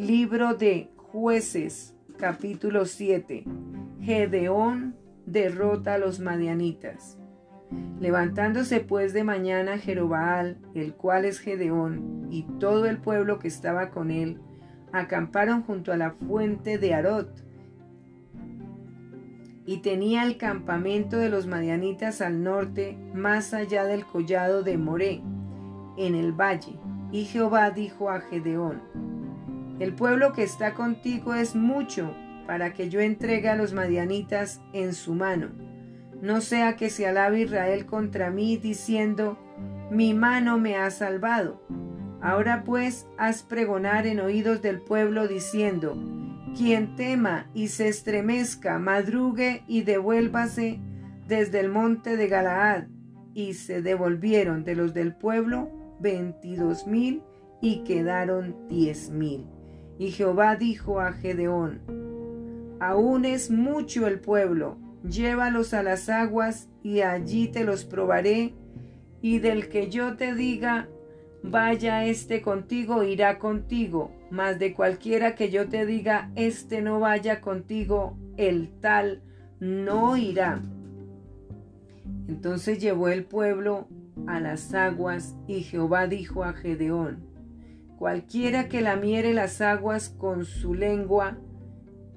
Libro de Jueces, capítulo 7. Gedeón derrota a los madianitas. Levantándose pues de mañana Jerobaal, el cual es Gedeón, y todo el pueblo que estaba con él, acamparon junto a la fuente de Arot, y tenía el campamento de los madianitas al norte, más allá del collado de Moré, en el valle. Y Jehová dijo a Gedeón, El pueblo que está contigo es mucho, para que yo entregue a los madianitas en su mano no sea que se alabe Israel contra mí diciendo, mi mano me ha salvado. Ahora pues haz pregonar en oídos del pueblo diciendo, quien tema y se estremezca, madrugue y devuélvase desde el monte de Galaad. Y se devolvieron de los del pueblo veintidós mil y quedaron diez mil. Y Jehová dijo a Gedeón, aún es mucho el pueblo, llévalos a las aguas y allí te los probaré, y del que yo te diga, vaya este contigo, irá contigo, mas de cualquiera que yo te diga, este no vaya contigo, el tal no irá. Entonces llevó el pueblo a las aguas, y Jehová dijo a Gedeón, cualquiera que lamiere las aguas con su lengua,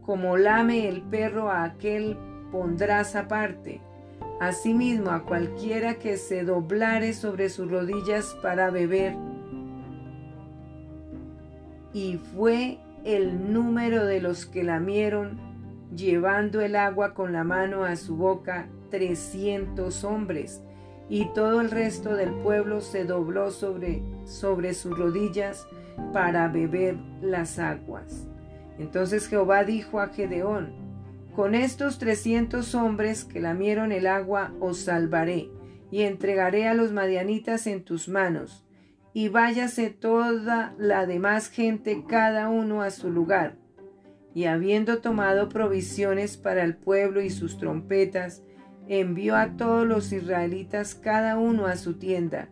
como lame el perro a aquel pondrás aparte. Asimismo a cualquiera que se doblare sobre sus rodillas para beber. Y fue el número de los que lamieron, llevando el agua con la mano a su boca, trescientos hombres. Y todo el resto del pueblo se dobló sobre, sobre sus rodillas para beber las aguas. Entonces Jehová dijo a Gedeón, con estos trescientos hombres que lamieron el agua os salvaré, y entregaré a los madianitas en tus manos, y váyase toda la demás gente cada uno a su lugar. Y habiendo tomado provisiones para el pueblo y sus trompetas, envió a todos los israelitas cada uno a su tienda,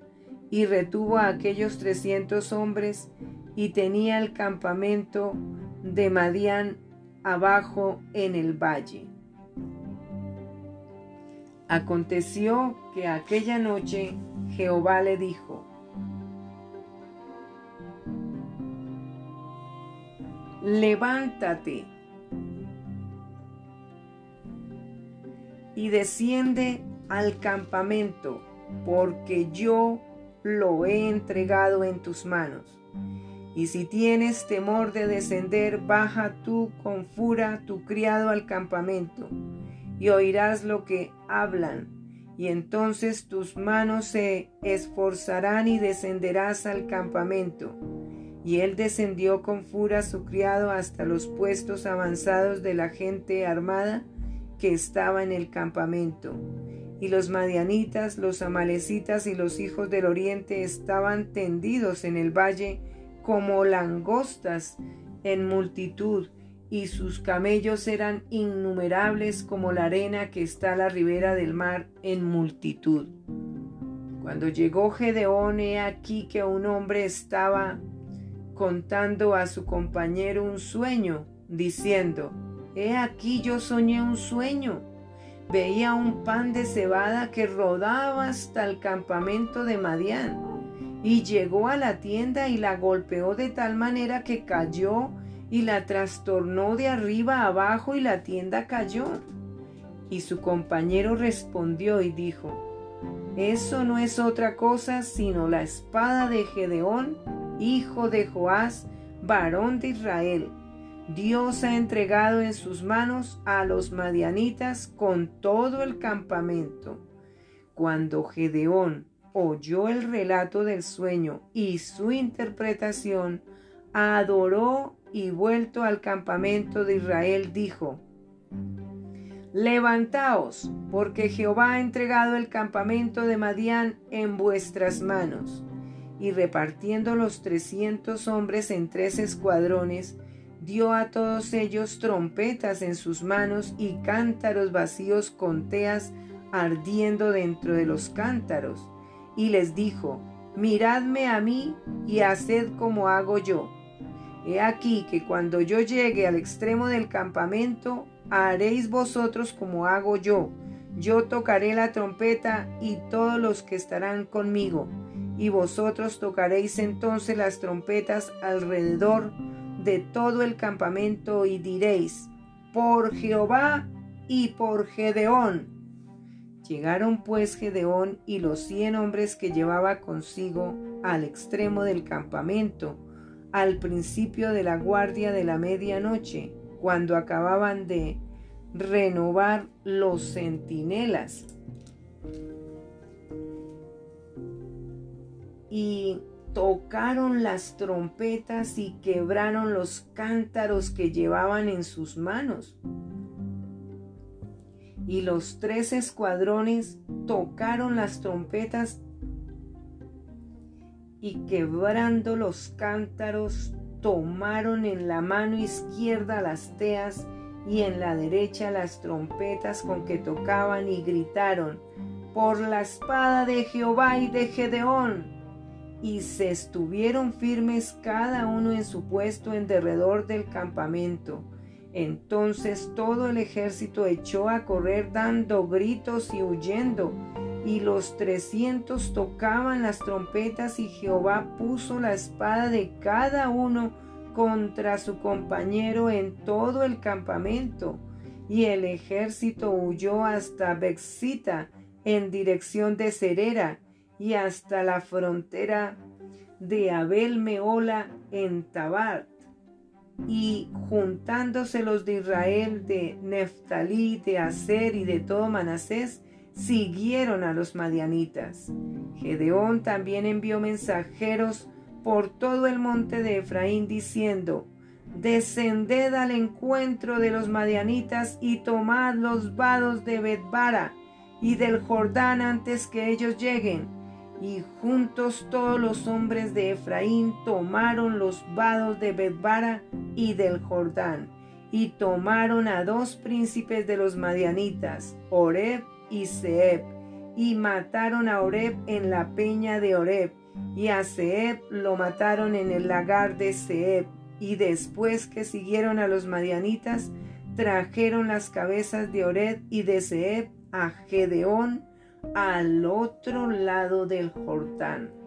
y retuvo a aquellos trescientos hombres, y tenía el campamento de Madián abajo en el valle. Aconteció que aquella noche Jehová le dijo, levántate y desciende al campamento, porque yo lo he entregado en tus manos. Y si tienes temor de descender, baja tú con fura tu criado al campamento, y oirás lo que hablan, y entonces tus manos se esforzarán y descenderás al campamento. Y él descendió con fura su criado hasta los puestos avanzados de la gente armada que estaba en el campamento. Y los madianitas, los amalecitas y los hijos del oriente estaban tendidos en el valle como langostas en multitud, y sus camellos eran innumerables como la arena que está a la ribera del mar en multitud. Cuando llegó Gedeón, he aquí que un hombre estaba contando a su compañero un sueño, diciendo, He aquí yo soñé un sueño. Veía un pan de cebada que rodaba hasta el campamento de Madián y llegó a la tienda y la golpeó de tal manera que cayó y la trastornó de arriba abajo y la tienda cayó. Y su compañero respondió y dijo, eso no es otra cosa sino la espada de Gedeón, hijo de Joás, varón de Israel. Dios ha entregado en sus manos a los madianitas con todo el campamento. Cuando Gedeón oyó el relato del sueño y su interpretación, adoró y vuelto al campamento de Israel dijo, Levantaos, porque Jehová ha entregado el campamento de Madián en vuestras manos. Y repartiendo los trescientos hombres en tres escuadrones, dio a todos ellos trompetas en sus manos y cántaros vacíos con teas ardiendo dentro de los cántaros y les dijo, miradme a mí y haced como hago yo. He aquí que cuando yo llegue al extremo del campamento, haréis vosotros como hago yo. Yo tocaré la trompeta y todos los que estarán conmigo. Y vosotros tocaréis entonces las trompetas alrededor de todo el campamento y diréis, por Jehová y por Gedeón. Llegaron pues Gedeón y los cien hombres que llevaba consigo al extremo del campamento, al principio de la guardia de la medianoche, cuando acababan de renovar los centinelas. Y tocaron las trompetas y quebraron los cántaros que llevaban en sus manos. Y los tres escuadrones tocaron las trompetas y quebrando los cántaros tomaron en la mano izquierda las teas y en la derecha las trompetas con que tocaban y gritaron, por la espada de Jehová y de Gedeón. Y se estuvieron firmes cada uno en su puesto en derredor del campamento. Entonces todo el ejército echó a correr dando gritos y huyendo y los trescientos tocaban las trompetas y Jehová puso la espada de cada uno contra su compañero en todo el campamento. Y el ejército huyó hasta Bexita en dirección de Cerera y hasta la frontera de Abel Meola en Tabart. Y juntándose los de Israel de Neftalí, de Aser y de todo Manasés, siguieron a los madianitas. Gedeón también envió mensajeros por todo el monte de Efraín diciendo, Descended al encuentro de los madianitas y tomad los vados de Betbara y del Jordán antes que ellos lleguen. Y juntos todos los hombres de Efraín tomaron los vados de Betbara y del Jordán, y tomaron a dos príncipes de los madianitas, Oreb y Seb, y mataron a Oreb en la peña de Oreb, y a Seb lo mataron en el lagar de Seb, y después que siguieron a los madianitas, trajeron las cabezas de Oreb y de Seb a Gedeón al otro lado del Jordán.